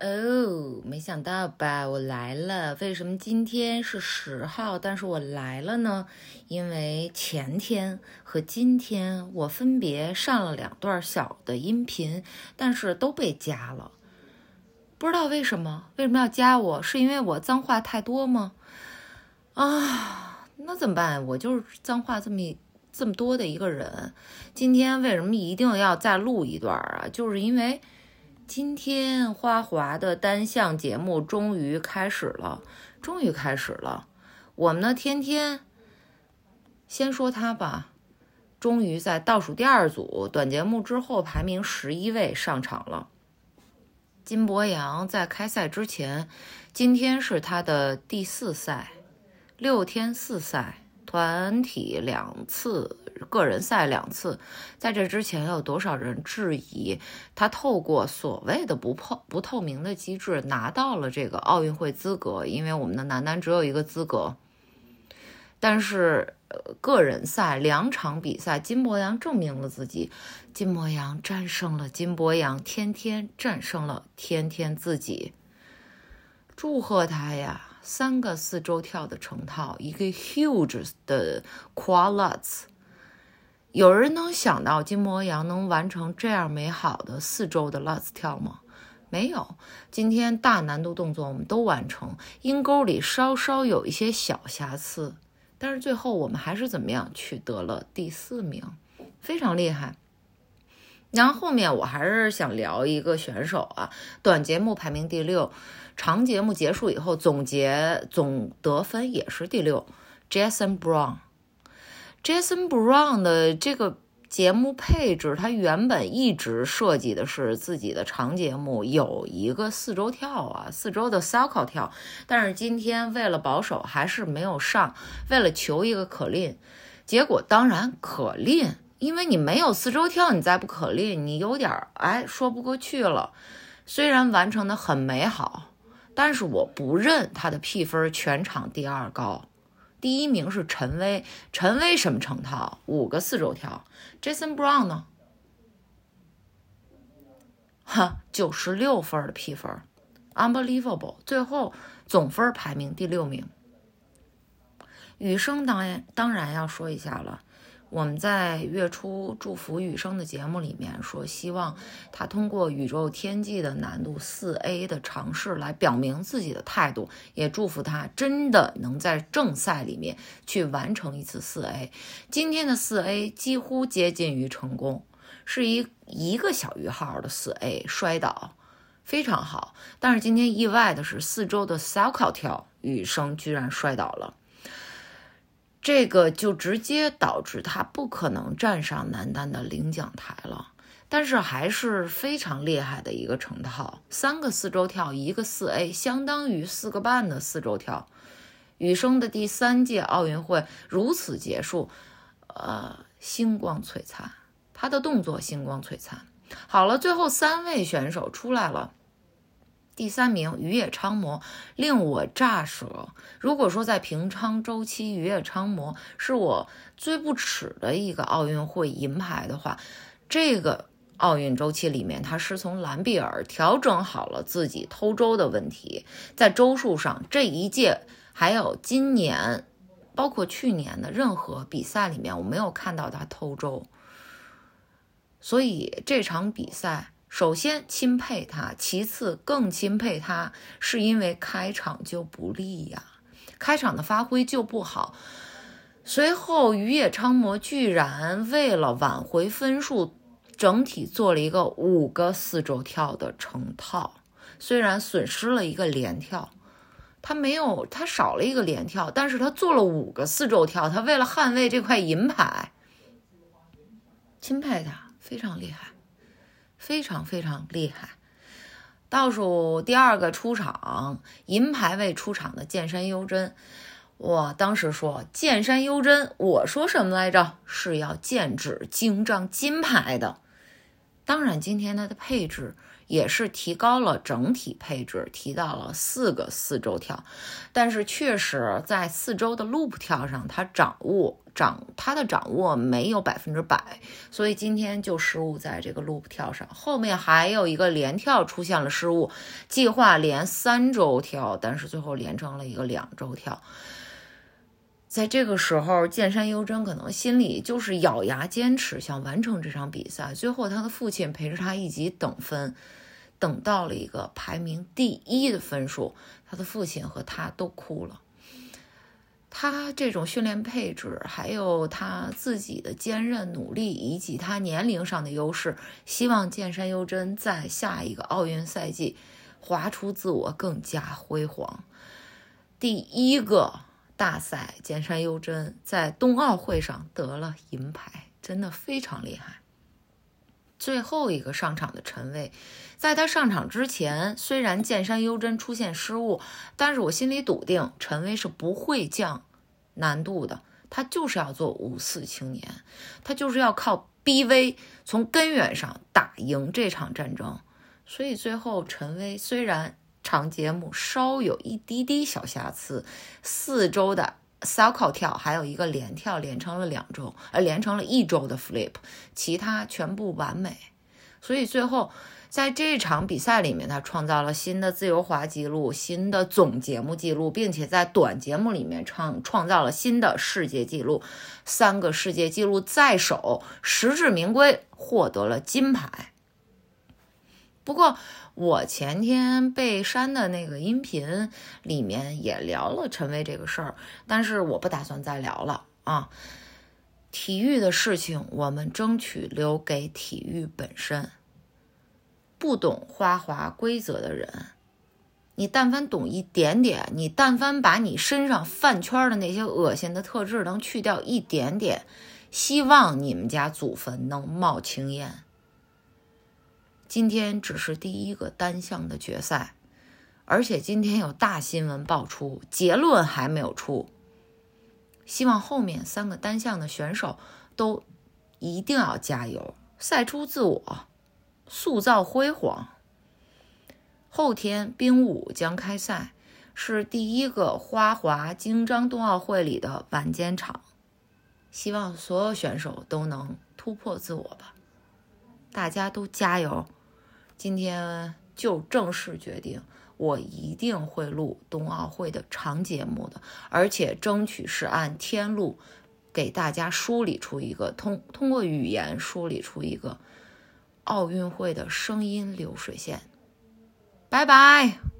哦，没想到吧，我来了。为什么今天是十号，但是我来了呢？因为前天和今天我分别上了两段小的音频，但是都被加了。不知道为什么，为什么要加我？是因为我脏话太多吗？啊，那怎么办？我就是脏话这么这么多的一个人。今天为什么一定要再录一段啊？就是因为。今天花滑的单项节目终于开始了，终于开始了。我们呢，天天先说他吧。终于在倒数第二组短节目之后，排名十一位上场了。金博洋在开赛之前，今天是他的第四赛，六天四赛，团体两次。个人赛两次，在这之前有多少人质疑他透过所谓的不透不透明的机制拿到了这个奥运会资格？因为我们的男单只有一个资格。但是，个人赛两场比赛，金博洋证明了自己，金博洋战胜了金博洋，天天战胜了天天自己。祝贺他呀！三个四周跳的成套，一个 huge 的 quads。有人能想到金博洋能完成这样美好的四周的 lutz 跳吗？没有。今天大难度动作我们都完成，阴沟里稍稍有一些小瑕疵，但是最后我们还是怎么样取得了第四名，非常厉害。然后后面我还是想聊一个选手啊，短节目排名第六，长节目结束以后总结总得分也是第六，Jason Brown。Jason Brown 的这个节目配置，他原本一直设计的是自己的长节目有一个四周跳啊，四周的 circle 跳，但是今天为了保守还是没有上，为了求一个可令，结果当然可令，因为你没有四周跳，你再不可令，你有点哎说不过去了。虽然完成的很美好，但是我不认他的 P 分全场第二高。第一名是陈威，陈威什么成套？五个四周跳。Jason Brown 呢？哈，九十六分的 P 分，unbelievable。最后总分排名第六名。雨生当然当然要说一下了。我们在月初祝福羽生的节目里面说，希望他通过宇宙天际的难度四 A 的尝试来表明自己的态度，也祝福他真的能在正赛里面去完成一次四 A。今天的四 A 几乎接近于成功，是一一个小于号的四 A 摔倒，非常好。但是今天意外的是，四周的 circle 跳，羽生居然摔倒了。这个就直接导致他不可能站上男单的领奖台了，但是还是非常厉害的一个成套，三个四周跳，一个四 A，相当于四个半的四周跳。羽生的第三届奥运会如此结束，呃，星光璀璨，他的动作星光璀璨。好了，最后三位选手出来了。第三名鱼野昌磨令我乍舌。如果说在平昌周期，鱼野昌磨是我最不耻的一个奥运会银牌的话，这个奥运周期里面，他是从兰比尔调整好了自己偷周的问题，在周数上这一届还有今年，包括去年的任何比赛里面，我没有看到他偷周，所以这场比赛。首先钦佩他，其次更钦佩他，是因为开场就不利呀，开场的发挥就不好。随后于野昌磨居然为了挽回分数，整体做了一个五个四周跳的成套，虽然损失了一个连跳，他没有他少了一个连跳，但是他做了五个四周跳，他为了捍卫这块银牌，钦佩他，非常厉害。非常非常厉害，倒数第二个出场，银牌位出场的剑山优真，我当时说剑山优真，我说什么来着？是要剑指京张金牌的。当然，今天他的配置也是提高了整体配置，提到了四个四周跳，但是确实在四周的 loop 跳上，他掌握掌他的掌握没有百分之百，所以今天就失误在这个 loop 跳上。后面还有一个连跳出现了失误，计划连三周跳，但是最后连成了一个两周跳。在这个时候，剑山优真可能心里就是咬牙坚持，想完成这场比赛。最后，他的父亲陪着他一起等分，等到了一个排名第一的分数，他的父亲和他都哭了。他这种训练配置，还有他自己的坚韧努力，以及他年龄上的优势，希望剑山优真在下一个奥运赛季划出自我，更加辉煌。第一个。大赛，剑山优真在冬奥会上得了银牌，真的非常厉害。最后一个上场的陈薇，在他上场之前，虽然剑山优真出现失误，但是我心里笃定陈薇是不会降难度的。他就是要做五四青年，他就是要靠逼威，从根源上打赢这场战争。所以最后陈薇虽然。长节目稍有一滴滴小瑕疵，四周的 circle 跳还有一个连跳连成了两周，呃，连成了一周的 flip，其他全部完美。所以最后在这场比赛里面，他创造了新的自由滑记录、新的总节目记录，并且在短节目里面创创造了新的世界纪录，三个世界纪录在手，实至名归，获得了金牌。不过。我前天被删的那个音频里面也聊了陈薇这个事儿，但是我不打算再聊了啊。体育的事情，我们争取留给体育本身。不懂花滑规则的人，你但凡懂一点点，你但凡把你身上饭圈的那些恶心的特质能去掉一点点，希望你们家祖坟能冒青烟。今天只是第一个单项的决赛，而且今天有大新闻爆出，结论还没有出。希望后面三个单项的选手都一定要加油，赛出自我，塑造辉煌。后天冰舞将开赛，是第一个花滑京张冬奥会里的晚间场，希望所有选手都能突破自我吧，大家都加油。今天就正式决定，我一定会录冬奥会的长节目的，而且争取是按天录，给大家梳理出一个通通过语言梳理出一个奥运会的声音流水线。拜拜。